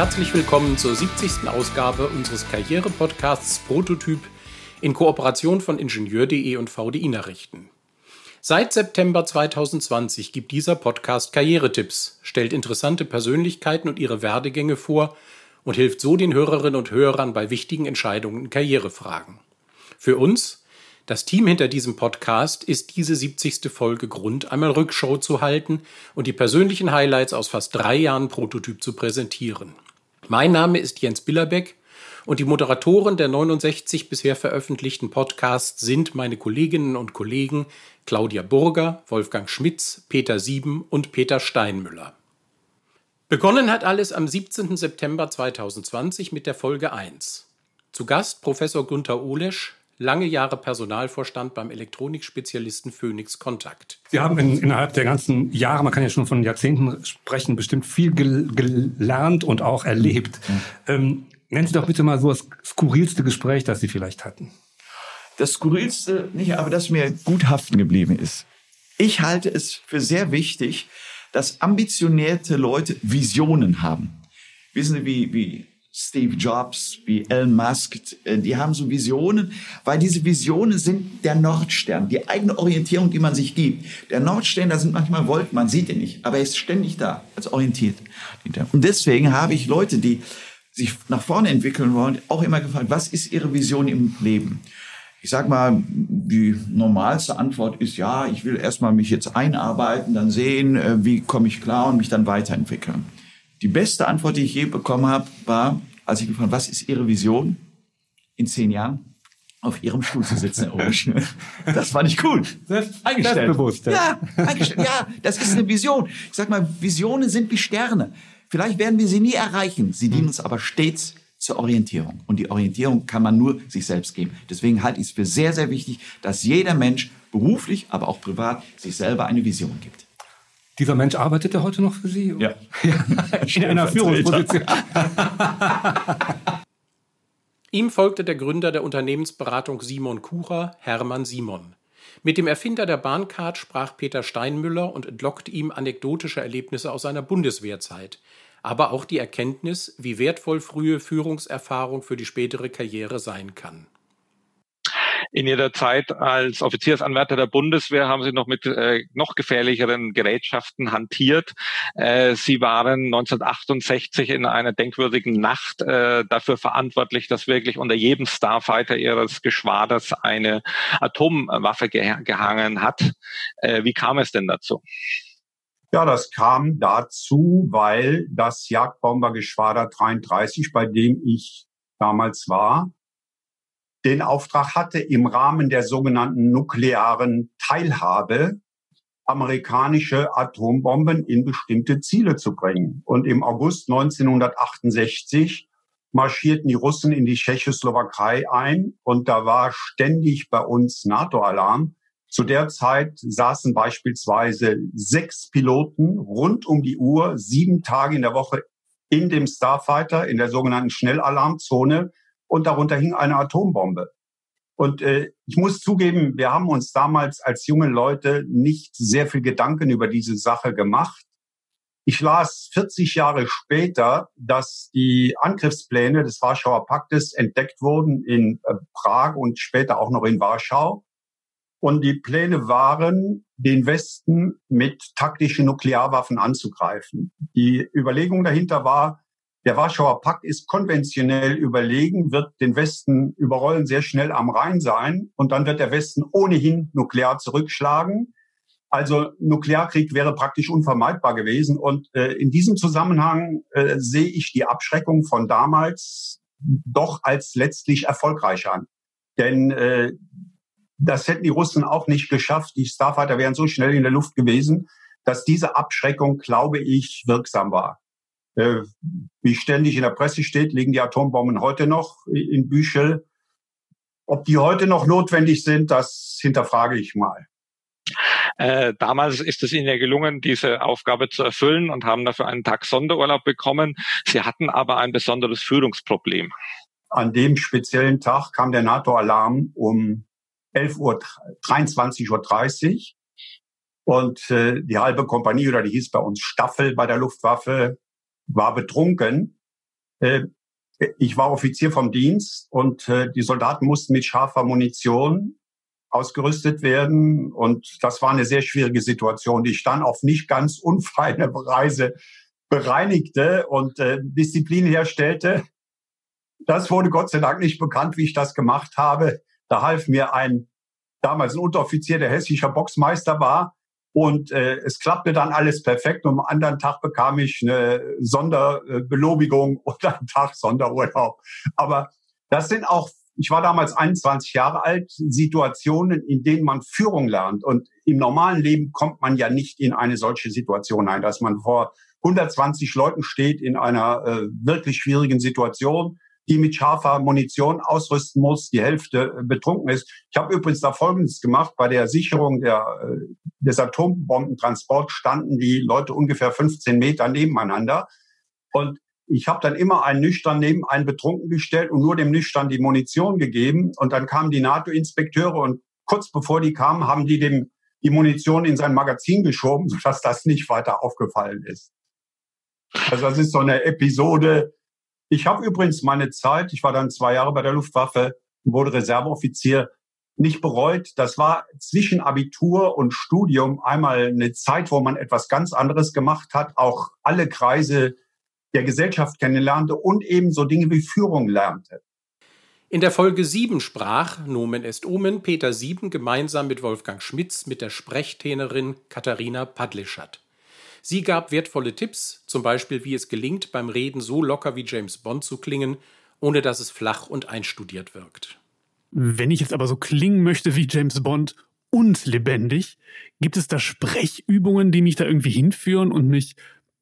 herzlich willkommen zur 70. Ausgabe unseres Karriere-Podcasts Prototyp in Kooperation von Ingenieur.de und VDI Nachrichten. Seit September 2020 gibt dieser Podcast Karrieretipps, stellt interessante Persönlichkeiten und ihre Werdegänge vor und hilft so den Hörerinnen und Hörern bei wichtigen Entscheidungen in Karrierefragen. Für uns, das Team hinter diesem Podcast ist diese 70. Folge Grund, einmal Rückschau zu halten und die persönlichen Highlights aus fast drei Jahren Prototyp zu präsentieren. Mein Name ist Jens Billerbeck und die Moderatoren der 69 bisher veröffentlichten Podcasts sind meine Kolleginnen und Kollegen Claudia Burger, Wolfgang Schmitz, Peter Sieben und Peter Steinmüller. Begonnen hat alles am 17. September 2020 mit der Folge 1. Zu Gast Professor Gunther Olesch, lange Jahre Personalvorstand beim Elektronikspezialisten Phoenix Kontakt. Sie haben in, innerhalb der ganzen Jahre, man kann ja schon von Jahrzehnten sprechen, bestimmt viel gel gelernt und auch erlebt. Mhm. Ähm, nennen Sie doch bitte mal so das skurrilste Gespräch, das Sie vielleicht hatten. Das skurrilste nicht, aber das mir gut haften geblieben ist. Ich halte es für sehr wichtig, dass ambitionierte Leute Visionen haben. Wissen Sie, wie, wie Steve Jobs, wie Elon Musk, äh, die haben so Visionen, weil diese Visionen sind der Nordstern, die eigene Orientierung, die man sich gibt. Der Nordstern, da sind manchmal Wolken, man sieht ihn nicht, aber er ist ständig da, als orientiert. Und deswegen habe ich Leute, die sich nach vorne entwickeln wollen, auch immer gefragt, was ist ihre Vision im Leben? Ich sag mal, die normalste Antwort ist ja, ich will erstmal mich jetzt einarbeiten, dann sehen, äh, wie komme ich klar und mich dann weiterentwickeln. Die beste Antwort, die ich je bekommen habe, war, als ich gefragt habe, was ist Ihre Vision in zehn Jahren? auf ihrem Stuhl zu sitzen, Herr Osch. Das fand ich cool. Eingestellt. Selbstbewusst. Ja, eingestellt. Ja, das ist eine Vision. Ich sag mal, Visionen sind wie Sterne. Vielleicht werden wir sie nie erreichen. Sie dienen uns aber stets zur Orientierung. Und die Orientierung kann man nur sich selbst geben. Deswegen halte ich es für sehr, sehr wichtig, dass jeder Mensch beruflich, aber auch privat sich selber eine Vision gibt. Dieser Mensch arbeitet er heute noch für Sie? Ja. In einer Führungsposition. Ihm folgte der Gründer der Unternehmensberatung Simon Kucher, Hermann Simon. Mit dem Erfinder der Bahncard sprach Peter Steinmüller und entlockte ihm anekdotische Erlebnisse aus seiner Bundeswehrzeit, aber auch die Erkenntnis, wie wertvoll frühe Führungserfahrung für die spätere Karriere sein kann. In Ihrer Zeit als Offiziersanwärter der Bundeswehr haben Sie noch mit äh, noch gefährlicheren Gerätschaften hantiert. Äh, Sie waren 1968 in einer denkwürdigen Nacht äh, dafür verantwortlich, dass wirklich unter jedem Starfighter Ihres Geschwaders eine Atomwaffe ge gehangen hat. Äh, wie kam es denn dazu? Ja, das kam dazu, weil das Jagdbombergeschwader 33, bei dem ich damals war, den Auftrag hatte, im Rahmen der sogenannten nuklearen Teilhabe amerikanische Atombomben in bestimmte Ziele zu bringen. Und im August 1968 marschierten die Russen in die Tschechoslowakei ein und da war ständig bei uns NATO-Alarm. Zu der Zeit saßen beispielsweise sechs Piloten rund um die Uhr, sieben Tage in der Woche in dem Starfighter, in der sogenannten Schnellalarmzone und darunter hing eine Atombombe. Und äh, ich muss zugeben, wir haben uns damals als junge Leute nicht sehr viel Gedanken über diese Sache gemacht. Ich las 40 Jahre später, dass die Angriffspläne des Warschauer Paktes entdeckt wurden in äh, Prag und später auch noch in Warschau. Und die Pläne waren, den Westen mit taktischen Nuklearwaffen anzugreifen. Die Überlegung dahinter war, der Warschauer Pakt ist konventionell überlegen, wird den Westen überrollen, sehr schnell am Rhein sein und dann wird der Westen ohnehin nuklear zurückschlagen. Also Nuklearkrieg wäre praktisch unvermeidbar gewesen. Und äh, in diesem Zusammenhang äh, sehe ich die Abschreckung von damals doch als letztlich erfolgreich an. Denn äh, das hätten die Russen auch nicht geschafft. Die Starfighter wären so schnell in der Luft gewesen, dass diese Abschreckung, glaube ich, wirksam war. Äh, wie ständig in der Presse steht, liegen die Atombomben heute noch in Büchel. Ob die heute noch notwendig sind, das hinterfrage ich mal. Äh, damals ist es Ihnen ja gelungen, diese Aufgabe zu erfüllen und haben dafür einen Tag Sonderurlaub bekommen. Sie hatten aber ein besonderes Führungsproblem. An dem speziellen Tag kam der NATO-Alarm um 11 Uhr, 23.30 Uhr. Und äh, die halbe Kompanie, oder die hieß bei uns Staffel bei der Luftwaffe, war betrunken Äh, ich war Offizier vom Dienst und äh, die Soldaten mussten mit scharfer Munition ausgerüstet werden. Und das war eine sehr schwierige Situation, die ich dann auf nicht ganz unfeine Weise bereinigte und äh, Disziplin herstellte. Das wurde Gott sei Dank nicht bekannt, wie ich das gemacht habe. Da half mir ein damals ein Unteroffizier, der hessischer Boxmeister war. Und äh, es klappte dann alles perfekt. Und am anderen Tag bekam ich eine Sonderbelobigung und einen Tag Sonderurlaub. Aber das sind auch, ich war damals 21 Jahre alt, Situationen, in denen man Führung lernt. Und im normalen Leben kommt man ja nicht in eine solche Situation ein, dass man vor 120 Leuten steht in einer äh, wirklich schwierigen Situation die mit scharfer Munition ausrüsten muss, die Hälfte äh, betrunken ist. Ich habe übrigens da Folgendes gemacht. Bei der Sicherung der, äh, des Atombombentransports standen die Leute ungefähr 15 Meter nebeneinander. Und ich habe dann immer einen Nüchtern neben einen Betrunken gestellt und nur dem Nüchtern die Munition gegeben. Und dann kamen die NATO-Inspekteure und kurz bevor die kamen, haben die dem die Munition in sein Magazin geschoben, sodass das nicht weiter aufgefallen ist. Also das ist so eine Episode, ich habe übrigens meine Zeit, ich war dann zwei Jahre bei der Luftwaffe, wurde Reserveoffizier, nicht bereut. Das war zwischen Abitur und Studium einmal eine Zeit, wo man etwas ganz anderes gemacht hat, auch alle Kreise der Gesellschaft kennenlernte und eben so Dinge wie Führung lernte. In der Folge 7 sprach, Nomen est Omen, Peter Sieben gemeinsam mit Wolfgang Schmitz mit der Sprechtränerin Katharina Padlischat. Sie gab wertvolle Tipps, zum Beispiel wie es gelingt, beim Reden so locker wie James Bond zu klingen, ohne dass es flach und einstudiert wirkt. Wenn ich jetzt aber so klingen möchte wie James Bond und lebendig, gibt es da Sprechübungen, die mich da irgendwie hinführen und mich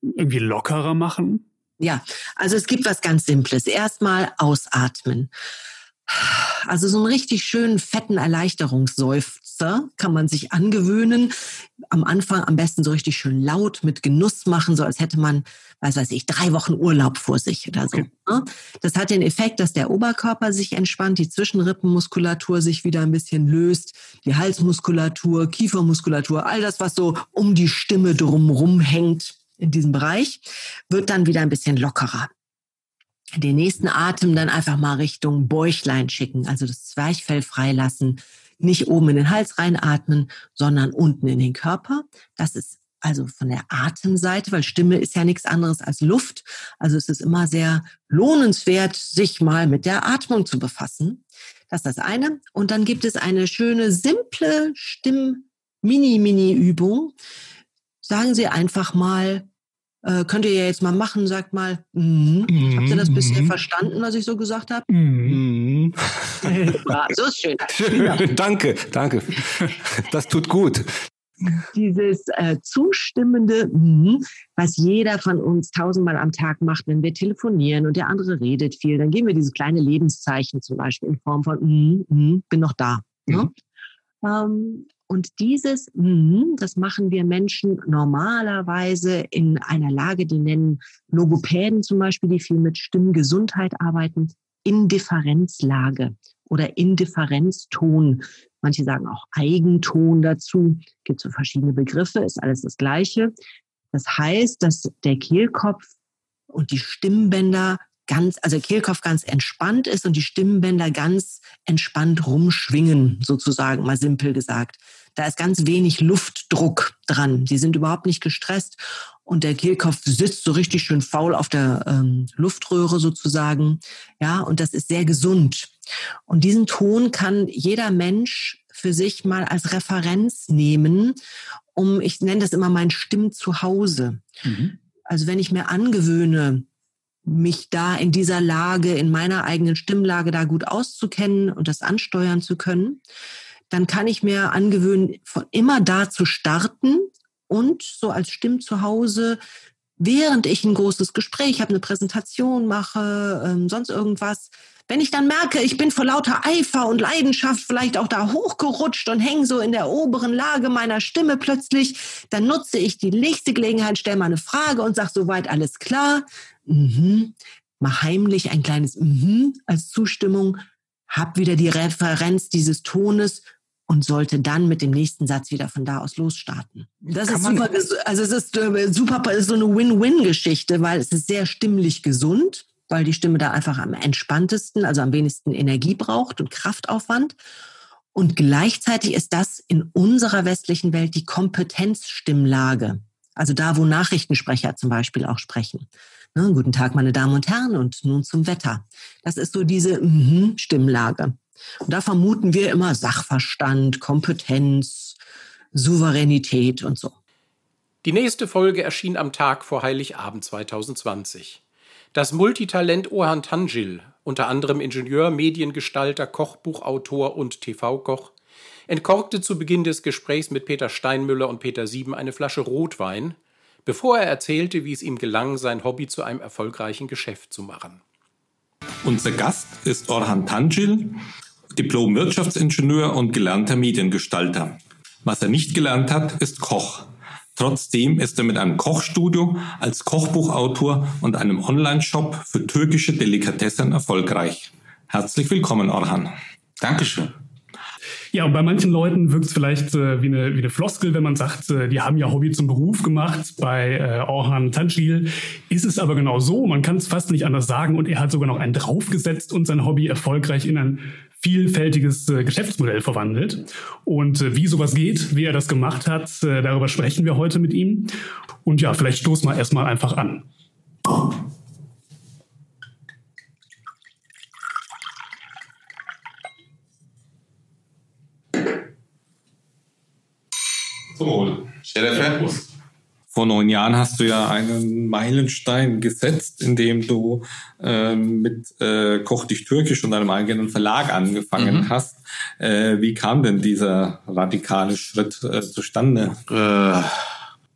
irgendwie lockerer machen? Ja, also es gibt was ganz Simples. Erstmal ausatmen. Also so einen richtig schönen fetten Erleichterungsseufzer kann man sich angewöhnen. Am Anfang am besten so richtig schön laut mit Genuss machen, so als hätte man, was weiß ich, drei Wochen Urlaub vor sich oder so. Okay. Ne? Das hat den Effekt, dass der Oberkörper sich entspannt, die Zwischenrippenmuskulatur sich wieder ein bisschen löst, die Halsmuskulatur, Kiefermuskulatur, all das, was so um die Stimme drumrum hängt in diesem Bereich, wird dann wieder ein bisschen lockerer den nächsten Atem dann einfach mal Richtung Bäuchlein schicken, also das Zwerchfell freilassen, nicht oben in den Hals reinatmen, sondern unten in den Körper. Das ist also von der Atemseite, weil Stimme ist ja nichts anderes als Luft. Also es ist immer sehr lohnenswert, sich mal mit der Atmung zu befassen. Das ist das eine. Und dann gibt es eine schöne, simple Stimm-Mini-Mini-Übung. Sagen Sie einfach mal äh, könnt ihr ja jetzt mal machen, sagt mal, mm. Mm. habt ihr das bisher mm. verstanden, was ich so gesagt habe? Mm. so ist schön. schön. Danke, danke. Das tut gut. Dieses äh, zustimmende, mm, was jeder von uns tausendmal am Tag macht, wenn wir telefonieren und der andere redet viel, dann geben wir dieses kleine Lebenszeichen zum Beispiel in Form von, mm, mm, bin noch da. Ne? Ähm, und dieses, mhm, das machen wir Menschen normalerweise in einer Lage, die nennen Logopäden zum Beispiel, die viel mit Stimmgesundheit arbeiten, Indifferenzlage oder Indifferenzton. Manche sagen auch Eigenton dazu. Gibt so verschiedene Begriffe, ist alles das Gleiche. Das heißt, dass der Kehlkopf und die Stimmbänder ganz, also Kehlkopf ganz entspannt ist und die Stimmbänder ganz entspannt rumschwingen, sozusagen, mal simpel gesagt. Da ist ganz wenig Luftdruck dran. Die sind überhaupt nicht gestresst und der Kehlkopf sitzt so richtig schön faul auf der ähm, Luftröhre sozusagen. Ja, und das ist sehr gesund. Und diesen Ton kann jeder Mensch für sich mal als Referenz nehmen, um, ich nenne das immer mein Stimmzuhause. Mhm. Also wenn ich mir angewöhne, mich da in dieser Lage, in meiner eigenen Stimmlage da gut auszukennen und das ansteuern zu können, dann kann ich mir angewöhnen, von immer da zu starten und so als Stimmzuhause, während ich ein großes Gespräch habe, eine Präsentation mache, ähm, sonst irgendwas, wenn ich dann merke, ich bin vor lauter Eifer und Leidenschaft vielleicht auch da hochgerutscht und hänge so in der oberen Lage meiner Stimme plötzlich, dann nutze ich die nächste Gelegenheit, stelle mal eine Frage und sage soweit alles klar. Mhm. Mach heimlich ein kleines Mhm als Zustimmung, hab wieder die Referenz dieses Tones und sollte dann mit dem nächsten Satz wieder von da aus losstarten. Das Kann ist super, also es ist äh, super, ist so eine Win-Win-Geschichte, weil es ist sehr stimmlich gesund weil die Stimme da einfach am entspanntesten, also am wenigsten Energie braucht und Kraftaufwand. Und gleichzeitig ist das in unserer westlichen Welt die Kompetenzstimmlage. Also da, wo Nachrichtensprecher zum Beispiel auch sprechen. Ne, guten Tag, meine Damen und Herren, und nun zum Wetter. Das ist so diese mm Stimmlage. Und da vermuten wir immer Sachverstand, Kompetenz, Souveränität und so. Die nächste Folge erschien am Tag vor Heiligabend 2020. Das Multitalent Ohan Tangil, unter anderem Ingenieur, Mediengestalter, Kochbuchautor und TV-Koch, entkorkte zu Beginn des Gesprächs mit Peter Steinmüller und Peter Sieben eine Flasche Rotwein, bevor er erzählte, wie es ihm gelang, sein Hobby zu einem erfolgreichen Geschäft zu machen. Unser Gast ist Orhan Tangil, Diplom-Wirtschaftsingenieur und gelernter Mediengestalter. Was er nicht gelernt hat, ist Koch. Trotzdem ist er mit einem Kochstudio als Kochbuchautor und einem Online-Shop für türkische Delikatessen erfolgreich. Herzlich willkommen, Orhan. Dankeschön. Ja, und bei manchen Leuten wirkt es vielleicht äh, wie, eine, wie eine Floskel, wenn man sagt, äh, die haben ja Hobby zum Beruf gemacht. Bei äh, Orhan Tanschil ist es aber genau so. Man kann es fast nicht anders sagen. Und er hat sogar noch einen draufgesetzt und sein Hobby erfolgreich in ein vielfältiges äh, Geschäftsmodell verwandelt. Und äh, wie sowas geht, wie er das gemacht hat, äh, darüber sprechen wir heute mit ihm. Und ja, vielleicht stoßen wir erstmal einfach an. Zum Wohl. Vor neun Jahren hast du ja einen Meilenstein gesetzt, indem du äh, mit äh, Koch dich Türkisch und einem eigenen Verlag angefangen mhm. hast. Äh, wie kam denn dieser radikale Schritt äh, zustande? Äh,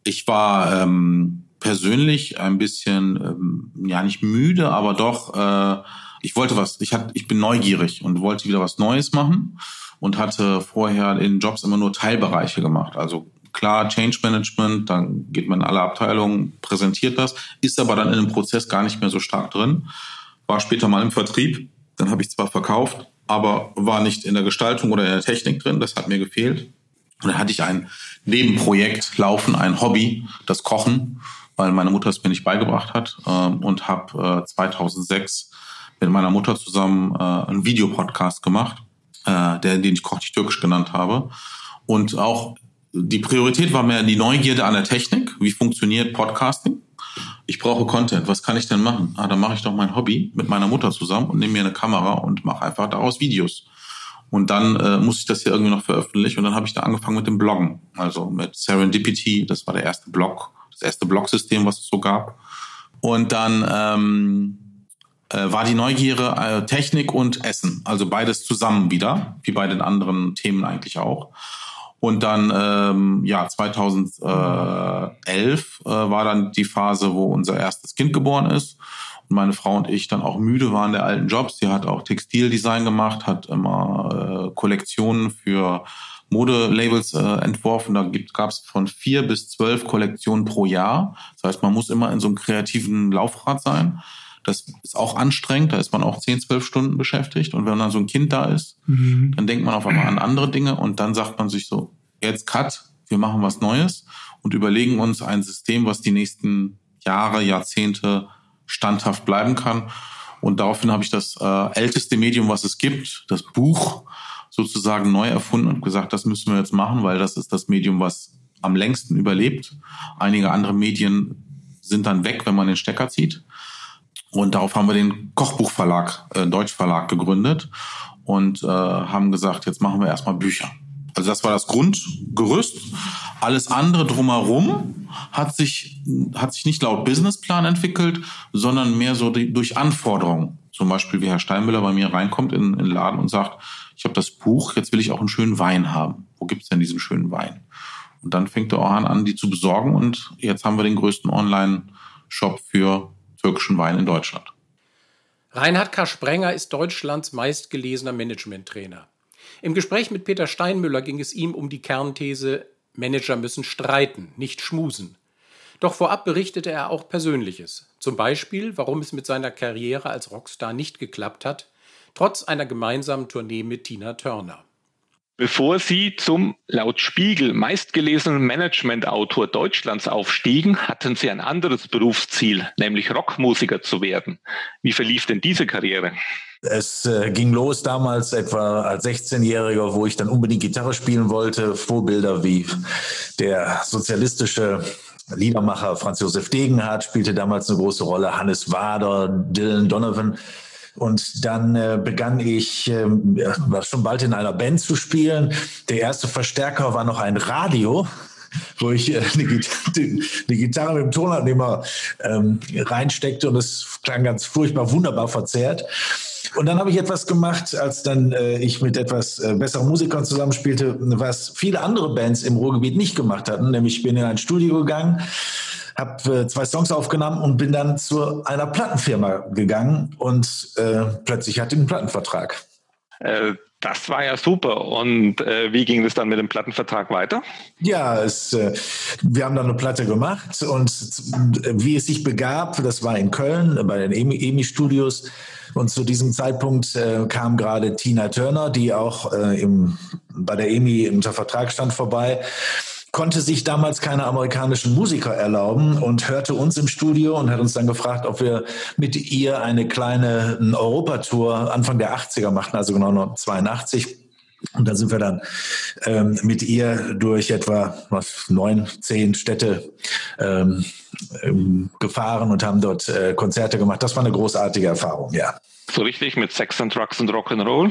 ich war ähm, persönlich ein bisschen, ähm, ja nicht müde, aber doch, äh, ich wollte was, ich, hat, ich bin neugierig und wollte wieder was Neues machen und hatte vorher in Jobs immer nur Teilbereiche gemacht. Also klar, Change Management, dann geht man in alle Abteilungen, präsentiert das, ist aber dann in dem Prozess gar nicht mehr so stark drin. War später mal im Vertrieb, dann habe ich zwar verkauft, aber war nicht in der Gestaltung oder in der Technik drin, das hat mir gefehlt. Und dann hatte ich ein Nebenprojekt laufen, ein Hobby, das Kochen, weil meine Mutter es mir nicht beigebracht hat ähm, und habe 2006 mit meiner Mutter zusammen äh, einen Videopodcast gemacht äh, der, den ich Koch Türkisch genannt habe. Und auch die Priorität war mehr die Neugierde an der Technik. Wie funktioniert Podcasting? Ich brauche Content. Was kann ich denn machen? Ah, dann mache ich doch mein Hobby mit meiner Mutter zusammen und nehme mir eine Kamera und mache einfach daraus Videos. Und dann äh, muss ich das hier irgendwie noch veröffentlichen. Und dann habe ich da angefangen mit dem Bloggen. Also mit Serendipity. Das war der erste Blog, das erste Blogsystem, was es so gab. Und dann ähm, äh, war die Neugierde äh, Technik und Essen, also beides zusammen wieder, wie bei den anderen Themen eigentlich auch. Und dann, ähm, ja, 2011 äh, war dann die Phase, wo unser erstes Kind geboren ist. Und meine Frau und ich dann auch müde waren der alten Jobs. Sie hat auch Textildesign gemacht, hat immer äh, Kollektionen für Modelabels äh, entworfen. Da gab es von vier bis zwölf Kollektionen pro Jahr. Das heißt, man muss immer in so einem kreativen Laufrad sein. Das ist auch anstrengend, da ist man auch 10, 12 Stunden beschäftigt. Und wenn dann so ein Kind da ist, mhm. dann denkt man auf einmal an andere Dinge und dann sagt man sich so, jetzt cut, wir machen was Neues und überlegen uns ein System, was die nächsten Jahre, Jahrzehnte standhaft bleiben kann. Und daraufhin habe ich das äh, älteste Medium, was es gibt, das Buch, sozusagen neu erfunden und gesagt, das müssen wir jetzt machen, weil das ist das Medium, was am längsten überlebt. Einige andere Medien sind dann weg, wenn man den Stecker zieht. Und darauf haben wir den Kochbuchverlag, äh, Deutschverlag gegründet und äh, haben gesagt, jetzt machen wir erstmal Bücher. Also das war das Grundgerüst. Alles andere drumherum hat sich, hat sich nicht laut Businessplan entwickelt, sondern mehr so die, durch Anforderungen. Zum Beispiel, wie Herr Steinmüller bei mir reinkommt in, in den Laden und sagt, ich habe das Buch, jetzt will ich auch einen schönen Wein haben. Wo gibt's denn diesen schönen Wein? Und dann fängt der Orhan an, die zu besorgen und jetzt haben wir den größten Online-Shop für türkischen Wein in Deutschland. Reinhard K. Sprenger ist Deutschlands meistgelesener Management-Trainer. Im Gespräch mit Peter Steinmüller ging es ihm um die Kernthese, Manager müssen streiten, nicht schmusen. Doch vorab berichtete er auch Persönliches. Zum Beispiel, warum es mit seiner Karriere als Rockstar nicht geklappt hat, trotz einer gemeinsamen Tournee mit Tina Turner. Bevor Sie zum laut Spiegel meistgelesenen Management-Autor Deutschlands aufstiegen, hatten Sie ein anderes Berufsziel, nämlich Rockmusiker zu werden. Wie verlief denn diese Karriere? Es äh, ging los damals etwa als 16-Jähriger, wo ich dann unbedingt Gitarre spielen wollte. Vorbilder wie der sozialistische Liedermacher Franz Josef Degenhardt spielte damals eine große Rolle, Hannes Wader, Dylan Donovan. Und dann äh, begann ich, äh, schon bald in einer Band zu spielen. Der erste Verstärker war noch ein Radio wo ich äh, eine, Gitarre, eine, Gitarre mit dem Tonabnehmer ähm, reinsteckte und es klang ganz furchtbar wunderbar verzerrt. Und dann habe ich etwas gemacht, als dann äh, ich mit etwas äh, besseren Musikern zusammenspielte, was viele andere Bands im Ruhrgebiet nicht gemacht hatten. Nämlich ich bin in ein Studio gegangen, habe äh, zwei Songs aufgenommen und bin dann zu einer Plattenfirma gegangen und äh, plötzlich hatte ich einen Plattenvertrag. Äh, das war ja super. Und äh, wie ging es dann mit dem Plattenvertrag weiter? Ja, es, äh, wir haben dann eine Platte gemacht und äh, wie es sich begab, das war in Köln bei den EMI-Studios. Und zu diesem Zeitpunkt äh, kam gerade Tina Turner, die auch äh, im, bei der EMI unter Vertrag stand, vorbei konnte sich damals keine amerikanischen Musiker erlauben und hörte uns im Studio und hat uns dann gefragt, ob wir mit ihr eine kleine Europatour Anfang der 80er machten, also genau 82. Und da sind wir dann ähm, mit ihr durch etwa was, neun, zehn Städte ähm, ähm, gefahren und haben dort äh, Konzerte gemacht. Das war eine großartige Erfahrung, ja. So richtig mit Sex and Drugs und Rock'n'Roll?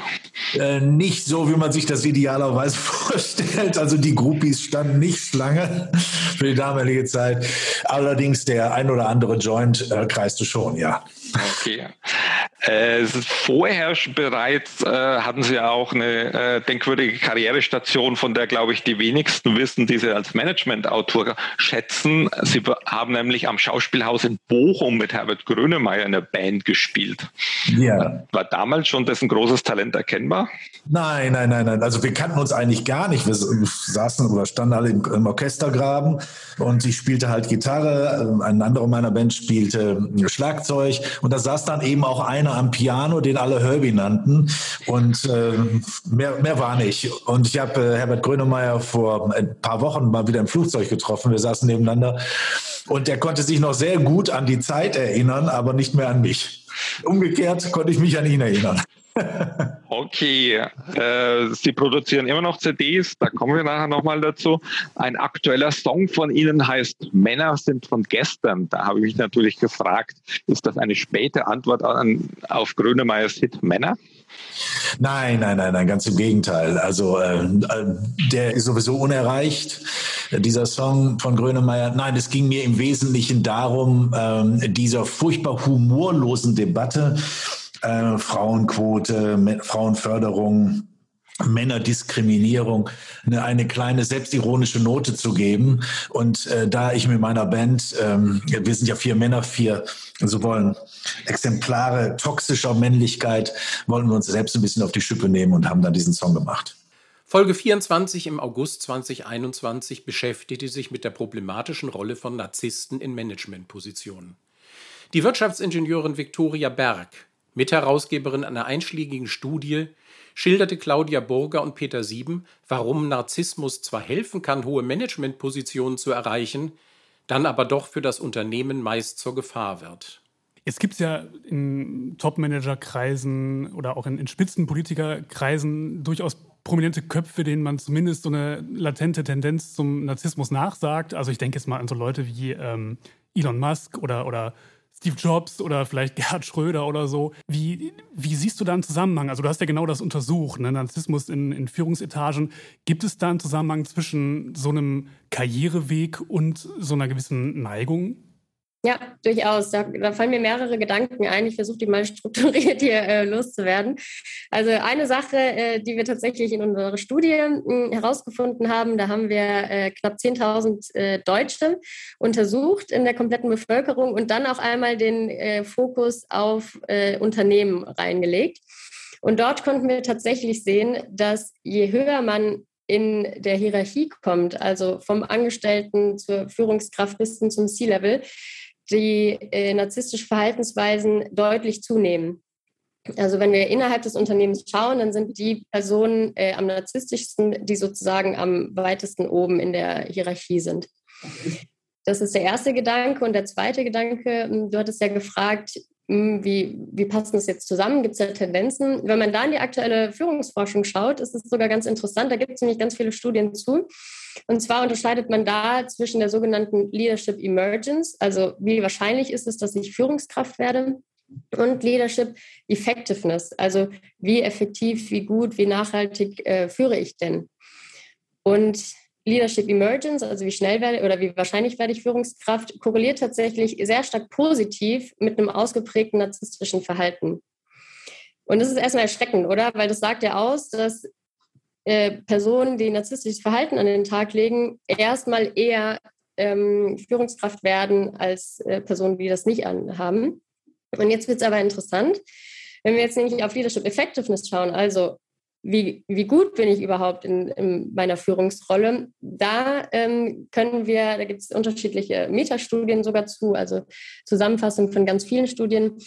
Äh, nicht so, wie man sich das idealerweise vorstellt. Also die Groupies standen nicht Schlange für die damalige Zeit. Allerdings der ein oder andere Joint äh, kreiste schon, ja. Okay. Äh, vorher bereits äh, hatten Sie ja auch eine äh, denkwürdige Karrierestation, von der, glaube ich, die wenigsten wissen, die Sie als Management-Autor schätzen. Sie haben nämlich am Schauspielhaus in Bochum mit Herbert Grönemeyer in der Band gespielt. Ja. War damals schon dessen großes Talent erkennbar? Nein, nein, nein, nein. Also wir kannten uns eigentlich gar nicht. Wir saßen oder standen alle im, im Orchestergraben und ich spielte halt Gitarre. Ein anderer meiner Band spielte Schlagzeug und da saß dann eben auch einer am Piano, den alle Herbie nannten. Und äh, mehr, mehr war nicht. Und ich habe äh, Herbert Grönemeyer vor ein paar Wochen mal wieder im Flugzeug getroffen. Wir saßen nebeneinander. Und der konnte sich noch sehr gut an die Zeit erinnern, aber nicht mehr an mich. Umgekehrt konnte ich mich an ihn erinnern. Okay, äh, Sie produzieren immer noch CDs, da kommen wir nachher nochmal dazu. Ein aktueller Song von Ihnen heißt Männer sind von gestern. Da habe ich mich natürlich gefragt, ist das eine späte Antwort an, auf Grönemeyers Hit Männer? Nein, nein, nein, nein, ganz im Gegenteil. Also äh, der ist sowieso unerreicht, dieser Song von Grönemeyer. Nein, es ging mir im Wesentlichen darum, äh, dieser furchtbar humorlosen Debatte, äh, Frauenquote, Frauenförderung, Männerdiskriminierung eine, eine kleine selbstironische Note zu geben. Und äh, da ich mit meiner Band, ähm, wir sind ja vier Männer, vier, so wollen Exemplare toxischer Männlichkeit, wollen wir uns selbst ein bisschen auf die Schippe nehmen und haben dann diesen Song gemacht. Folge 24 im August 2021 beschäftigte sich mit der problematischen Rolle von Narzissten in Managementpositionen. Die Wirtschaftsingenieurin Viktoria Berg Mitherausgeberin einer einschlägigen Studie, schilderte Claudia Burger und Peter Sieben, warum Narzissmus zwar helfen kann, hohe Managementpositionen zu erreichen, dann aber doch für das Unternehmen meist zur Gefahr wird. Es gibt ja in Top-Manager-Kreisen oder auch in, in Spitzenpolitiker-Kreisen durchaus prominente Köpfe, denen man zumindest so eine latente Tendenz zum Narzissmus nachsagt. Also ich denke jetzt mal an so Leute wie ähm, Elon Musk oder, oder Steve Jobs oder vielleicht Gerhard Schröder oder so. Wie, wie siehst du da einen Zusammenhang? Also du hast ja genau das untersucht, ne? Narzissmus in, in Führungsetagen. Gibt es da einen Zusammenhang zwischen so einem Karriereweg und so einer gewissen Neigung? Ja, durchaus. Da, da, fallen mir mehrere Gedanken ein. Ich versuche die mal strukturiert hier äh, loszuwerden. Also eine Sache, äh, die wir tatsächlich in unserer Studie äh, herausgefunden haben, da haben wir äh, knapp 10.000 äh, Deutsche untersucht in der kompletten Bevölkerung und dann auch einmal den äh, Fokus auf Unternehmen reingelegt. Und dort konnten wir tatsächlich sehen, dass je höher man in der Hierarchie kommt, also vom Angestellten zur Führungskraft bis hin zum C-Level, die äh, narzisstischen Verhaltensweisen deutlich zunehmen. Also wenn wir innerhalb des Unternehmens schauen, dann sind die Personen äh, am narzisstischsten, die sozusagen am weitesten oben in der Hierarchie sind. Das ist der erste Gedanke. Und der zweite Gedanke, hm, du hattest ja gefragt, hm, wie, wie passt das jetzt zusammen? Gibt es da Tendenzen? Wenn man da in die aktuelle Führungsforschung schaut, ist es sogar ganz interessant. Da gibt es nämlich ganz viele Studien zu. Und zwar unterscheidet man da zwischen der sogenannten Leadership Emergence, also wie wahrscheinlich ist es, dass ich Führungskraft werde, und Leadership Effectiveness, also wie effektiv, wie gut, wie nachhaltig äh, führe ich denn? Und Leadership Emergence, also wie schnell werde oder wie wahrscheinlich werde ich Führungskraft, korreliert tatsächlich sehr stark positiv mit einem ausgeprägten narzisstischen Verhalten. Und das ist erstmal erschreckend, oder? Weil das sagt ja aus, dass äh, Personen, die narzisstisches Verhalten an den Tag legen, erstmal eher ähm, Führungskraft werden als äh, Personen, die das nicht anhaben. Und jetzt wird es aber interessant, wenn wir jetzt nämlich auf Leadership Effectiveness schauen, also wie, wie gut bin ich überhaupt in, in meiner Führungsrolle, da ähm, können wir, da gibt es unterschiedliche Metastudien sogar zu, also Zusammenfassung von ganz vielen Studien,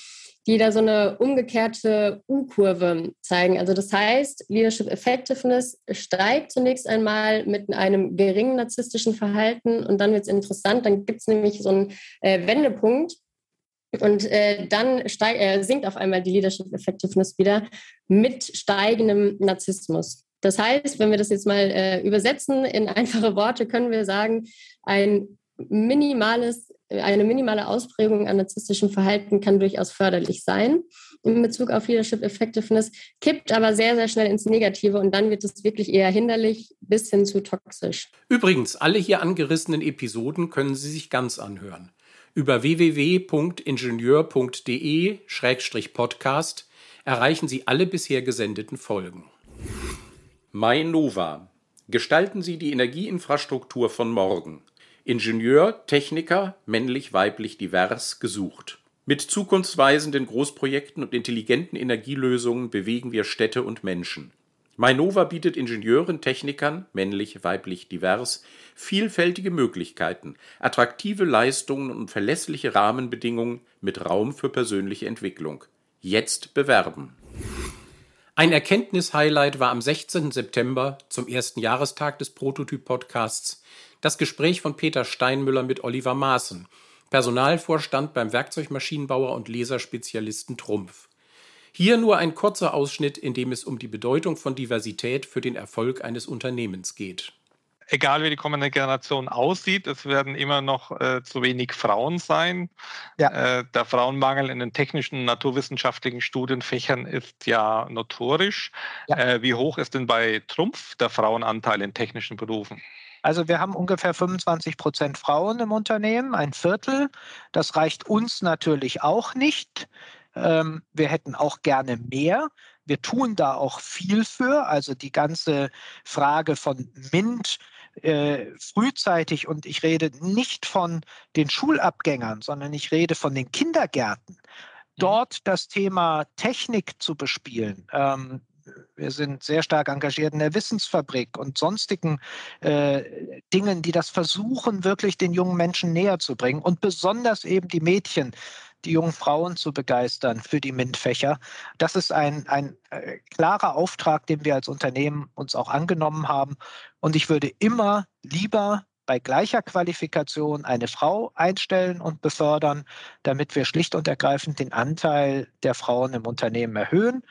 die da so eine umgekehrte U-Kurve zeigen. Also das heißt, Leadership Effectiveness steigt zunächst einmal mit einem geringen narzisstischen Verhalten und dann wird es interessant, dann gibt es nämlich so einen äh, Wendepunkt, und äh, dann steig, äh, sinkt auf einmal die Leadership Effectiveness wieder mit steigendem Narzissmus. Das heißt, wenn wir das jetzt mal äh, übersetzen in einfache Worte, können wir sagen, ein minimales, eine minimale Ausprägung an narzisstischem Verhalten kann durchaus förderlich sein in Bezug auf Leadership Effectiveness, kippt aber sehr, sehr schnell ins Negative und dann wird es wirklich eher hinderlich bis hin zu toxisch. Übrigens, alle hier angerissenen Episoden können Sie sich ganz anhören. Über www.ingenieur.de-podcast erreichen Sie alle bisher gesendeten Folgen. MyNova. Gestalten Sie die Energieinfrastruktur von morgen. Ingenieur, Techniker, männlich, weiblich, divers, gesucht. Mit zukunftsweisenden Großprojekten und intelligenten Energielösungen bewegen wir Städte und Menschen. Mainova bietet Ingenieuren, Technikern, männlich, weiblich, divers, vielfältige Möglichkeiten, attraktive Leistungen und verlässliche Rahmenbedingungen mit Raum für persönliche Entwicklung. Jetzt bewerben. Ein Erkenntnis-Highlight war am 16. September zum ersten Jahrestag des Prototyp-Podcasts das Gespräch von Peter Steinmüller mit Oliver Maaßen, Personalvorstand beim Werkzeugmaschinenbauer und Laserspezialisten Trumpf. Hier nur ein kurzer Ausschnitt, in dem es um die Bedeutung von Diversität für den Erfolg eines Unternehmens geht. Egal wie die kommende Generation aussieht, es werden immer noch äh, zu wenig Frauen sein. Ja. Äh, der Frauenmangel in den technischen und naturwissenschaftlichen Studienfächern ist ja notorisch. Ja. Äh, wie hoch ist denn bei Trumpf der Frauenanteil in technischen Berufen? Also wir haben ungefähr 25 Prozent Frauen im Unternehmen, ein Viertel. Das reicht uns natürlich auch nicht. Ähm, wir hätten auch gerne mehr. Wir tun da auch viel für. Also die ganze Frage von MINT äh, frühzeitig, und ich rede nicht von den Schulabgängern, sondern ich rede von den Kindergärten, mhm. dort das Thema Technik zu bespielen. Ähm, wir sind sehr stark engagiert in der Wissensfabrik und sonstigen äh, Dingen, die das versuchen, wirklich den jungen Menschen näher zu bringen und besonders eben die Mädchen die jungen Frauen zu begeistern für die MINT-Fächer. Das ist ein, ein äh, klarer Auftrag, den wir als Unternehmen uns auch angenommen haben. Und ich würde immer lieber bei gleicher Qualifikation eine Frau einstellen und befördern, damit wir schlicht und ergreifend den Anteil der Frauen im Unternehmen erhöhen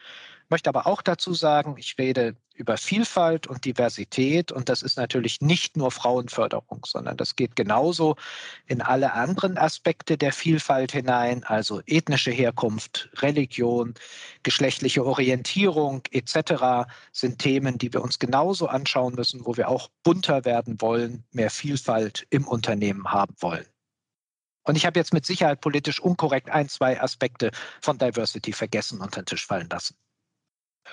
möchte aber auch dazu sagen, ich rede über Vielfalt und Diversität und das ist natürlich nicht nur Frauenförderung, sondern das geht genauso in alle anderen Aspekte der Vielfalt hinein, also ethnische Herkunft, Religion, geschlechtliche Orientierung etc. sind Themen, die wir uns genauso anschauen müssen, wo wir auch bunter werden wollen, mehr Vielfalt im Unternehmen haben wollen. Und ich habe jetzt mit Sicherheit politisch unkorrekt ein, zwei Aspekte von Diversity vergessen und den Tisch fallen lassen.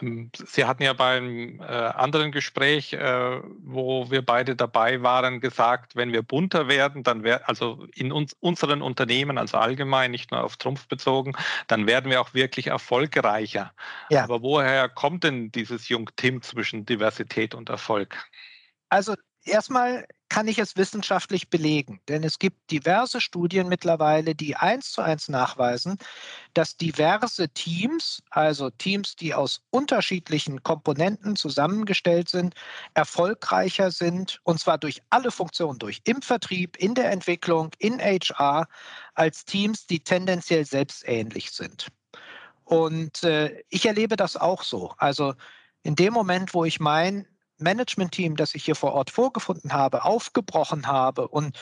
Ähm, Sie hatten ja beim äh, anderen Gespräch, äh, wo wir beide dabei waren, gesagt, wenn wir bunter werden, dann wäre also in uns, unseren Unternehmen, also allgemein, nicht nur auf Trumpf bezogen, dann werden wir auch wirklich erfolgreicher. Ja. Aber woher kommt denn dieses Jungtim zwischen Diversität und Erfolg? Also erstmal kann ich es wissenschaftlich belegen, denn es gibt diverse Studien mittlerweile, die eins zu eins nachweisen, dass diverse Teams, also Teams, die aus unterschiedlichen Komponenten zusammengestellt sind, erfolgreicher sind, und zwar durch alle Funktionen, durch im Vertrieb, in der Entwicklung, in HR, als Teams, die tendenziell selbstähnlich sind. Und äh, ich erlebe das auch so. Also in dem Moment, wo ich mein Management-Team, das ich hier vor Ort vorgefunden habe, aufgebrochen habe und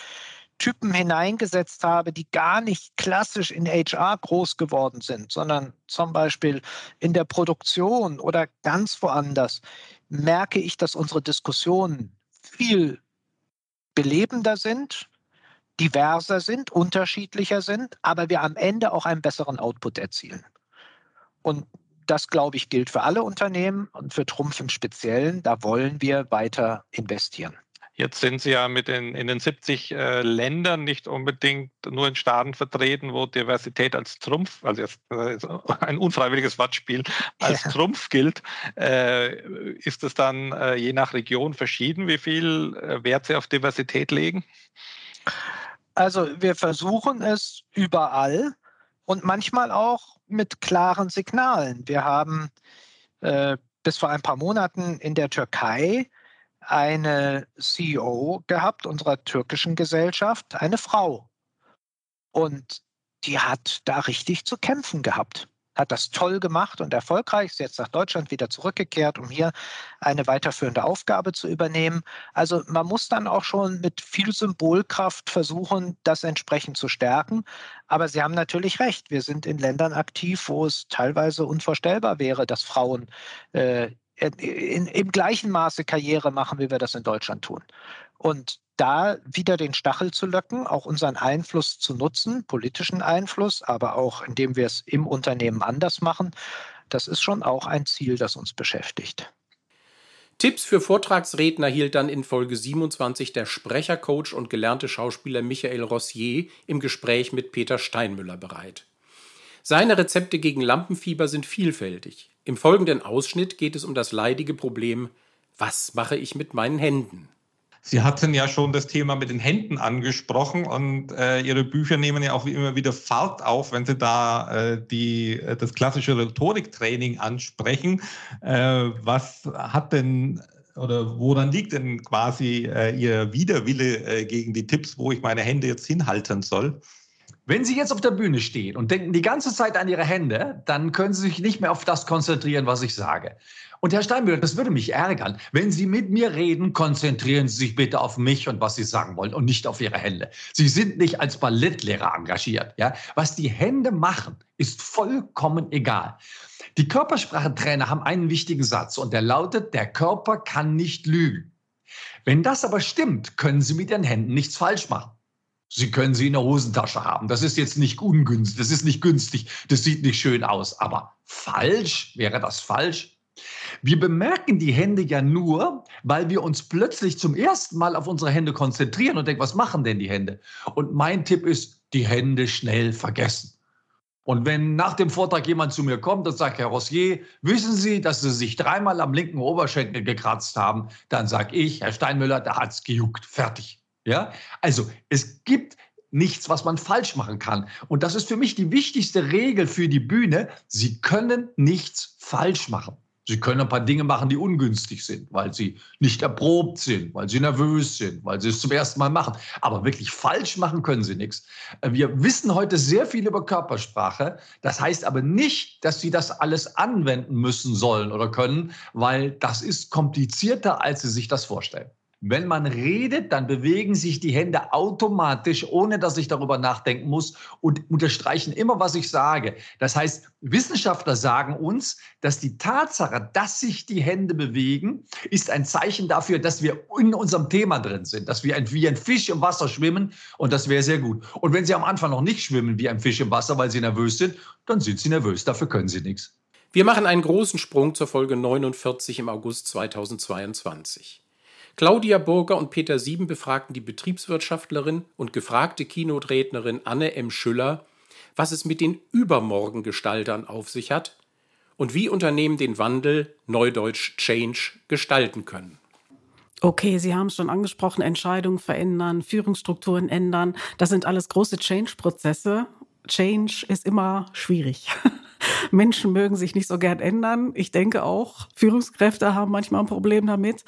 Typen hineingesetzt habe, die gar nicht klassisch in HR groß geworden sind, sondern zum Beispiel in der Produktion oder ganz woanders, merke ich, dass unsere Diskussionen viel belebender sind, diverser sind, unterschiedlicher sind, aber wir am Ende auch einen besseren Output erzielen. Und das, glaube ich, gilt für alle Unternehmen und für Trumpf im Speziellen. Da wollen wir weiter investieren. Jetzt sind Sie ja mit den, in den 70 äh, Ländern nicht unbedingt nur in Staaten vertreten, wo Diversität als Trumpf, also jetzt, äh, ein unfreiwilliges Wortspiel, als ja. Trumpf gilt. Äh, ist es dann äh, je nach Region verschieden, wie viel äh, Wert Sie auf Diversität legen? Also wir versuchen es überall und manchmal auch mit klaren Signalen. Wir haben äh, bis vor ein paar Monaten in der Türkei eine CEO gehabt unserer türkischen Gesellschaft, eine Frau. Und die hat da richtig zu kämpfen gehabt hat das toll gemacht und erfolgreich, ist jetzt nach Deutschland wieder zurückgekehrt, um hier eine weiterführende Aufgabe zu übernehmen. Also man muss dann auch schon mit viel Symbolkraft versuchen, das entsprechend zu stärken. Aber Sie haben natürlich recht, wir sind in Ländern aktiv, wo es teilweise unvorstellbar wäre, dass Frauen äh, in, im gleichen Maße Karriere machen, wie wir das in Deutschland tun. Und da wieder den Stachel zu löcken, auch unseren Einfluss zu nutzen, politischen Einfluss, aber auch indem wir es im Unternehmen anders machen, das ist schon auch ein Ziel, das uns beschäftigt. Tipps für Vortragsredner hielt dann in Folge 27 der Sprechercoach und gelernte Schauspieler Michael Rossier im Gespräch mit Peter Steinmüller bereit. Seine Rezepte gegen Lampenfieber sind vielfältig. Im folgenden Ausschnitt geht es um das leidige Problem, was mache ich mit meinen Händen? Sie hatten ja schon das Thema mit den Händen angesprochen und äh, Ihre Bücher nehmen ja auch immer wieder Fahrt auf, wenn Sie da äh, die, äh, das klassische Rhetoriktraining ansprechen. Äh, was hat denn oder woran liegt denn quasi äh, Ihr Widerwille äh, gegen die Tipps, wo ich meine Hände jetzt hinhalten soll? Wenn Sie jetzt auf der Bühne stehen und denken die ganze Zeit an Ihre Hände, dann können Sie sich nicht mehr auf das konzentrieren, was ich sage. Und Herr Steinmüller, das würde mich ärgern. Wenn Sie mit mir reden, konzentrieren Sie sich bitte auf mich und was Sie sagen wollen und nicht auf Ihre Hände. Sie sind nicht als Ballettlehrer engagiert. Ja? Was die Hände machen, ist vollkommen egal. Die Körpersprachetrainer haben einen wichtigen Satz und der lautet, der Körper kann nicht lügen. Wenn das aber stimmt, können Sie mit Ihren Händen nichts falsch machen. Sie können sie in der Hosentasche haben. Das ist jetzt nicht ungünstig, das ist nicht günstig, das sieht nicht schön aus. Aber falsch, wäre das falsch? Wir bemerken die Hände ja nur, weil wir uns plötzlich zum ersten Mal auf unsere Hände konzentrieren und denken, was machen denn die Hände? Und mein Tipp ist, die Hände schnell vergessen. Und wenn nach dem Vortrag jemand zu mir kommt und sagt, Herr Rossier, wissen Sie, dass Sie sich dreimal am linken Oberschenkel gekratzt haben, dann sage ich, Herr Steinmüller, da hat es gejuckt. Fertig. Ja? Also es gibt nichts, was man falsch machen kann. Und das ist für mich die wichtigste Regel für die Bühne. Sie können nichts falsch machen. Sie können ein paar Dinge machen, die ungünstig sind, weil sie nicht erprobt sind, weil sie nervös sind, weil sie es zum ersten Mal machen. Aber wirklich falsch machen können sie nichts. Wir wissen heute sehr viel über Körpersprache. Das heißt aber nicht, dass sie das alles anwenden müssen sollen oder können, weil das ist komplizierter, als sie sich das vorstellen. Wenn man redet, dann bewegen sich die Hände automatisch, ohne dass ich darüber nachdenken muss und unterstreichen immer, was ich sage. Das heißt, Wissenschaftler sagen uns, dass die Tatsache, dass sich die Hände bewegen, ist ein Zeichen dafür, dass wir in unserem Thema drin sind, dass wir ein, wie ein Fisch im Wasser schwimmen und das wäre sehr gut. Und wenn Sie am Anfang noch nicht schwimmen wie ein Fisch im Wasser, weil Sie nervös sind, dann sind Sie nervös, dafür können Sie nichts. Wir machen einen großen Sprung zur Folge 49 im August 2022. Claudia Burger und Peter Sieben befragten die Betriebswirtschaftlerin und gefragte Kinodrednerin Anne M. Schüller, was es mit den Übermorgengestaltern auf sich hat und wie Unternehmen den Wandel, neudeutsch Change, gestalten können. Okay, Sie haben es schon angesprochen, Entscheidungen verändern, Führungsstrukturen ändern. Das sind alles große Change-Prozesse. Change ist immer schwierig. Menschen mögen sich nicht so gern ändern. Ich denke auch, Führungskräfte haben manchmal ein Problem damit.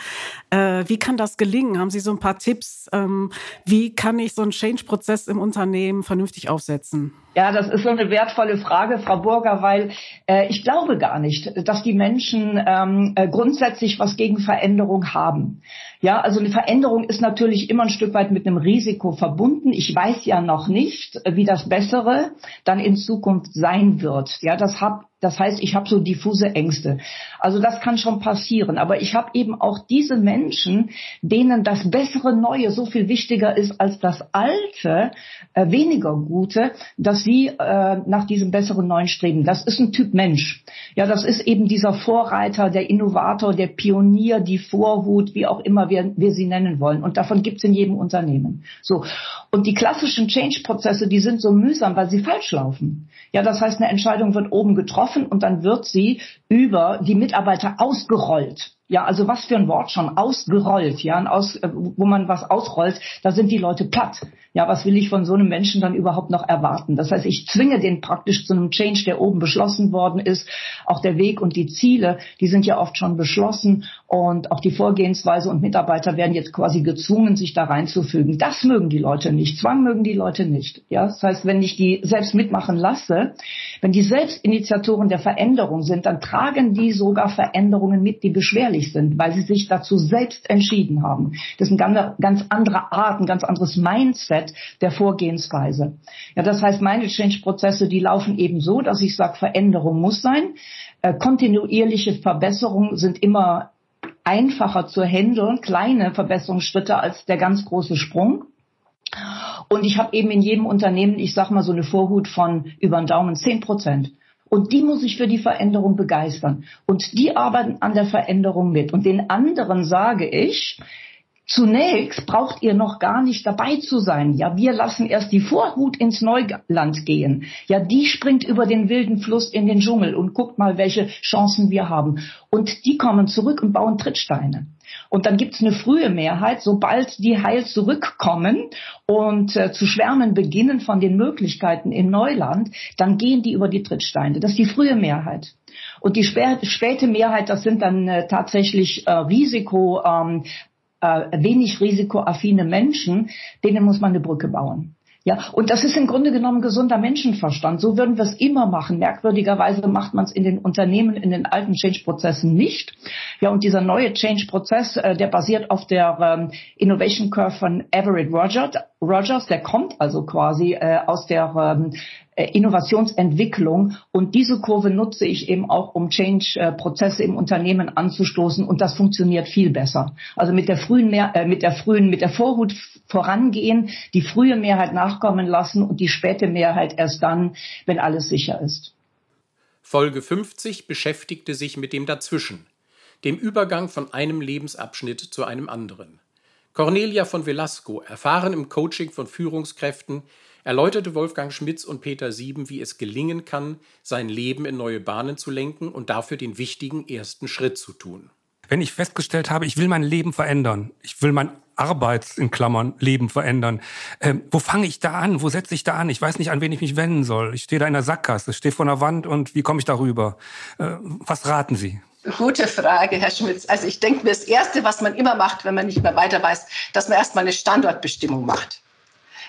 Äh, wie kann das gelingen? Haben Sie so ein paar Tipps? Ähm, wie kann ich so einen Change-Prozess im Unternehmen vernünftig aufsetzen? Ja, das ist so eine wertvolle Frage, Frau Burger, weil äh, ich glaube gar nicht, dass die Menschen ähm, äh, grundsätzlich was gegen Veränderung haben. Ja, also eine Veränderung ist natürlich immer ein Stück weit mit einem Risiko verbunden. Ich weiß ja noch nicht, wie das Bessere dann in Zukunft sein wird. Ja, das hab, das heißt, ich habe so diffuse Ängste. Also das kann schon passieren. Aber ich habe eben auch diese Menschen, denen das bessere Neue so viel wichtiger ist als das Alte, äh, weniger Gute, dass sie äh, nach diesem besseren Neuen streben. Das ist ein Typ Mensch. Ja, das ist eben dieser Vorreiter, der Innovator, der Pionier, die Vorhut, wie auch immer wir, wir sie nennen wollen. Und davon gibt es in jedem Unternehmen. So. Und die klassischen Change-Prozesse, die sind so mühsam, weil sie falsch laufen. Ja, das heißt, eine Entscheidung wird oben getroffen und dann wird sie über die Mitarbeiter ausgerollt. Ja, also was für ein Wort schon, ausgerollt, ja, aus, äh, wo man was ausrollt, da sind die Leute platt. Ja, was will ich von so einem Menschen dann überhaupt noch erwarten? Das heißt, ich zwinge den praktisch zu einem Change, der oben beschlossen worden ist. Auch der Weg und die Ziele, die sind ja oft schon beschlossen und auch die Vorgehensweise und Mitarbeiter werden jetzt quasi gezwungen, sich da reinzufügen. Das mögen die Leute nicht. Zwang mögen die Leute nicht. Ja, das heißt, wenn ich die selbst mitmachen lasse, wenn die selbst Initiatoren der Veränderung sind, dann tragen die sogar Veränderungen mit, die beschwerlich sind, weil sie sich dazu selbst entschieden haben. Das ist eine ganz andere Art, ein ganz anderes Mindset der Vorgehensweise. Ja, das heißt, meine Change-Prozesse, die laufen eben so, dass ich sage, Veränderung muss sein. Äh, kontinuierliche Verbesserungen sind immer einfacher zu handeln, kleine Verbesserungsschritte als der ganz große Sprung. Und ich habe eben in jedem Unternehmen, ich sag mal so eine Vorhut von über den Daumen 10 Prozent. Und die muss ich für die Veränderung begeistern. Und die arbeiten an der Veränderung mit. Und den anderen sage ich, Zunächst braucht ihr noch gar nicht dabei zu sein. Ja, wir lassen erst die Vorhut ins Neuland gehen. Ja, die springt über den wilden Fluss in den Dschungel und guckt mal, welche Chancen wir haben. Und die kommen zurück und bauen Trittsteine. Und dann gibt's eine frühe Mehrheit, sobald die heil zurückkommen und äh, zu schwärmen beginnen von den Möglichkeiten in Neuland, dann gehen die über die Trittsteine. Das ist die frühe Mehrheit. Und die späte Mehrheit, das sind dann äh, tatsächlich äh, Risiko, ähm, äh, wenig risikoaffine Menschen, denen muss man eine Brücke bauen. Ja, und das ist im Grunde genommen gesunder Menschenverstand. So würden wir es immer machen. Merkwürdigerweise macht man es in den Unternehmen, in den alten Change-Prozessen nicht. Ja, und dieser neue Change-Prozess, äh, der basiert auf der ähm, Innovation Curve von Everett Rogers. Rogers, der kommt also quasi äh, aus der ähm, äh, Innovationsentwicklung. Und diese Kurve nutze ich eben auch, um Change-Prozesse im Unternehmen anzustoßen. Und das funktioniert viel besser. Also mit der frühen, Mehr äh, mit der frühen, mit der Vorhut vorangehen, die frühe Mehrheit nachkommen lassen und die späte Mehrheit erst dann, wenn alles sicher ist. Folge 50 beschäftigte sich mit dem Dazwischen, dem Übergang von einem Lebensabschnitt zu einem anderen. Cornelia von Velasco, erfahren im Coaching von Führungskräften, erläuterte Wolfgang Schmitz und Peter Sieben, wie es gelingen kann, sein Leben in neue Bahnen zu lenken und dafür den wichtigen ersten Schritt zu tun. Wenn ich festgestellt habe, ich will mein Leben verändern, ich will mein Arbeits in Klammern Leben verändern, ähm, wo fange ich da an? Wo setze ich da an? Ich weiß nicht, an wen ich mich wenden soll. Ich stehe da in der Sackgasse, stehe vor einer Wand und wie komme ich darüber? Äh, was raten Sie? Gute Frage, Herr Schmitz. Also ich denke mir, das Erste, was man immer macht, wenn man nicht mehr weiter weiß, dass man erstmal eine Standortbestimmung macht.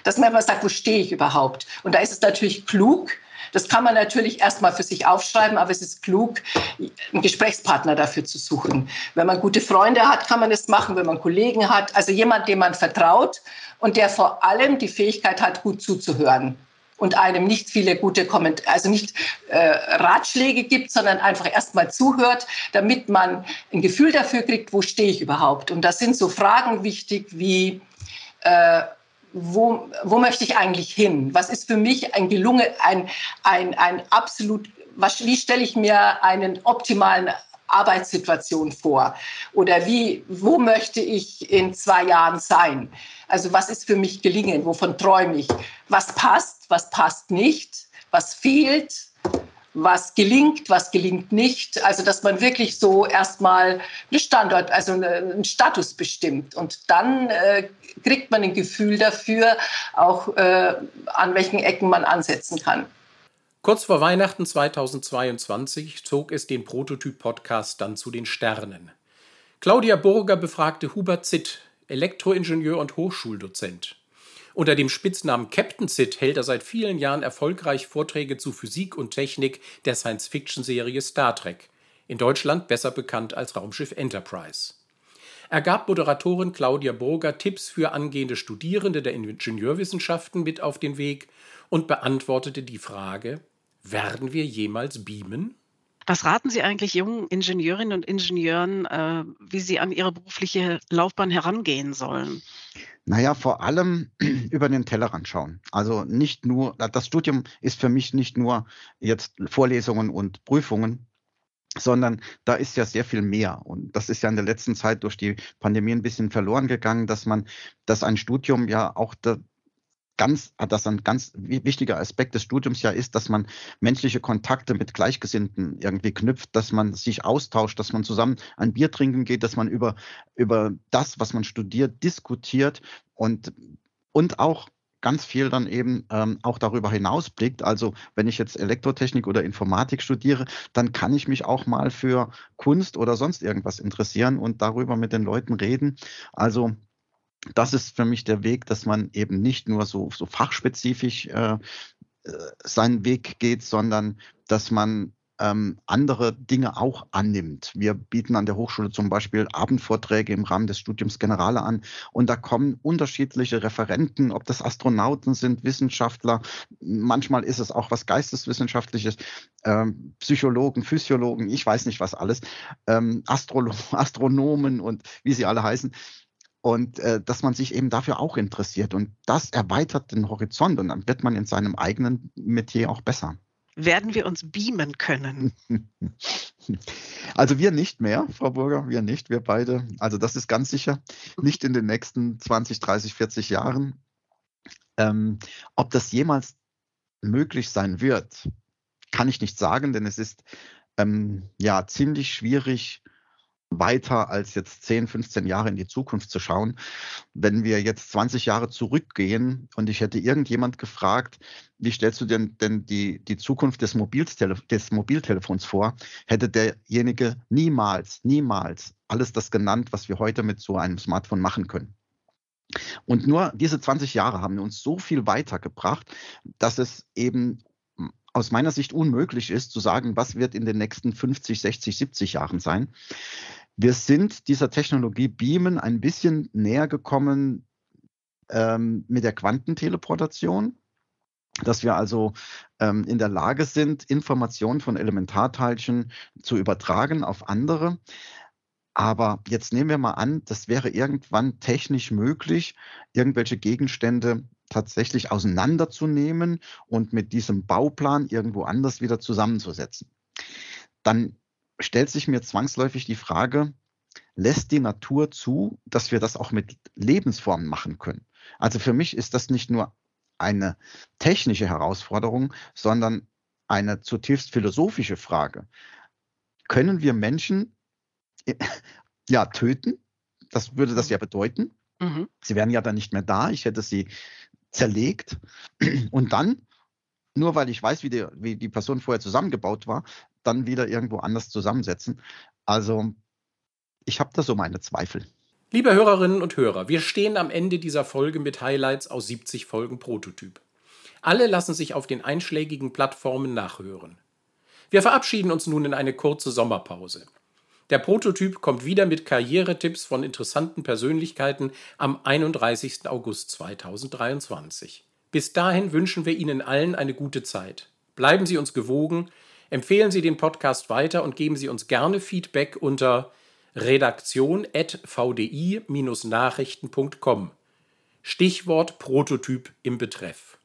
Dass man immer sagt, wo stehe ich überhaupt? Und da ist es natürlich klug, das kann man natürlich erstmal für sich aufschreiben, aber es ist klug, einen Gesprächspartner dafür zu suchen. Wenn man gute Freunde hat, kann man es machen, wenn man Kollegen hat, also jemand, dem man vertraut und der vor allem die Fähigkeit hat, gut zuzuhören und einem nicht viele gute Kommentare, also nicht äh, Ratschläge gibt, sondern einfach erstmal zuhört, damit man ein Gefühl dafür kriegt, wo stehe ich überhaupt. Und da sind so Fragen wichtig wie, äh, wo, wo möchte ich eigentlich hin? Was ist für mich ein gelungen, ein, ein, ein absolut, was, wie stelle ich mir einen optimalen Arbeitssituation vor? Oder wie, wo möchte ich in zwei Jahren sein? Also was ist für mich gelingen? Wovon träume ich? Was passt? Was passt nicht? Was fehlt? was gelingt, was gelingt nicht. Also dass man wirklich so erstmal einen Standort, also einen Status bestimmt. Und dann äh, kriegt man ein Gefühl dafür, auch äh, an welchen Ecken man ansetzen kann. Kurz vor Weihnachten 2022 zog es den Prototyp-Podcast dann zu den Sternen. Claudia Burger befragte Hubert Zitt, Elektroingenieur und Hochschuldozent. Unter dem Spitznamen Captain Sid hält er seit vielen Jahren erfolgreich Vorträge zu Physik und Technik der Science-Fiction-Serie Star Trek, in Deutschland besser bekannt als Raumschiff Enterprise. Er gab Moderatorin Claudia Burger Tipps für angehende Studierende der Ingenieurwissenschaften mit auf den Weg und beantwortete die Frage, werden wir jemals beamen? Was raten Sie eigentlich jungen Ingenieurinnen und Ingenieuren, äh, wie sie an ihre berufliche Laufbahn herangehen sollen? Naja, vor allem über den Tellerrand schauen. Also nicht nur, das Studium ist für mich nicht nur jetzt Vorlesungen und Prüfungen, sondern da ist ja sehr viel mehr. Und das ist ja in der letzten Zeit durch die Pandemie ein bisschen verloren gegangen, dass man, dass ein Studium ja auch da, ganz, dass ein ganz wichtiger Aspekt des Studiums ja ist, dass man menschliche Kontakte mit Gleichgesinnten irgendwie knüpft, dass man sich austauscht, dass man zusammen ein Bier trinken geht, dass man über, über das, was man studiert, diskutiert und, und auch ganz viel dann eben ähm, auch darüber hinausblickt. Also wenn ich jetzt Elektrotechnik oder Informatik studiere, dann kann ich mich auch mal für Kunst oder sonst irgendwas interessieren und darüber mit den Leuten reden. Also das ist für mich der Weg, dass man eben nicht nur so, so fachspezifisch äh, äh, seinen Weg geht, sondern dass man ähm, andere Dinge auch annimmt. Wir bieten an der Hochschule zum Beispiel Abendvorträge im Rahmen des Studiums Generale an und da kommen unterschiedliche Referenten, ob das Astronauten sind, Wissenschaftler, manchmal ist es auch was Geisteswissenschaftliches, ähm, Psychologen, Physiologen, ich weiß nicht was alles, ähm, Astro Astronomen und wie sie alle heißen und äh, dass man sich eben dafür auch interessiert. Und das erweitert den Horizont und dann wird man in seinem eigenen Metier auch besser. Werden wir uns beamen können? Also wir nicht mehr, Frau Burger, wir nicht, wir beide. Also das ist ganz sicher nicht in den nächsten 20, 30, 40 Jahren. Ähm, ob das jemals möglich sein wird, kann ich nicht sagen, denn es ist ähm, ja ziemlich schwierig, weiter als jetzt 10, 15 Jahre in die Zukunft zu schauen. Wenn wir jetzt 20 Jahre zurückgehen und ich hätte irgendjemand gefragt, wie stellst du denn, denn die, die Zukunft des, des Mobiltelefons vor, hätte derjenige niemals, niemals alles das genannt, was wir heute mit so einem Smartphone machen können. Und nur diese 20 Jahre haben uns so viel weitergebracht, dass es eben aus meiner Sicht unmöglich ist zu sagen, was wird in den nächsten 50, 60, 70 Jahren sein. Wir sind dieser Technologie Beamen ein bisschen näher gekommen ähm, mit der Quantenteleportation, dass wir also ähm, in der Lage sind, Informationen von Elementarteilchen zu übertragen auf andere. Aber jetzt nehmen wir mal an, das wäre irgendwann technisch möglich, irgendwelche Gegenstände tatsächlich auseinanderzunehmen und mit diesem Bauplan irgendwo anders wieder zusammenzusetzen. Dann stellt sich mir zwangsläufig die Frage, lässt die Natur zu, dass wir das auch mit Lebensformen machen können? Also für mich ist das nicht nur eine technische Herausforderung, sondern eine zutiefst philosophische Frage. Können wir Menschen ja töten? Das würde das ja bedeuten. Mhm. Sie wären ja dann nicht mehr da. Ich hätte sie zerlegt. Und dann, nur weil ich weiß, wie die, wie die Person vorher zusammengebaut war, dann wieder irgendwo anders zusammensetzen. Also ich habe da so meine Zweifel. Liebe Hörerinnen und Hörer, wir stehen am Ende dieser Folge mit Highlights aus 70 Folgen Prototyp. Alle lassen sich auf den einschlägigen Plattformen nachhören. Wir verabschieden uns nun in eine kurze Sommerpause. Der Prototyp kommt wieder mit Karrieretipps von interessanten Persönlichkeiten am 31. August 2023. Bis dahin wünschen wir Ihnen allen eine gute Zeit. Bleiben Sie uns gewogen, Empfehlen Sie den Podcast weiter und geben Sie uns gerne Feedback unter redaktion.vdi-nachrichten.com. Stichwort Prototyp im Betreff.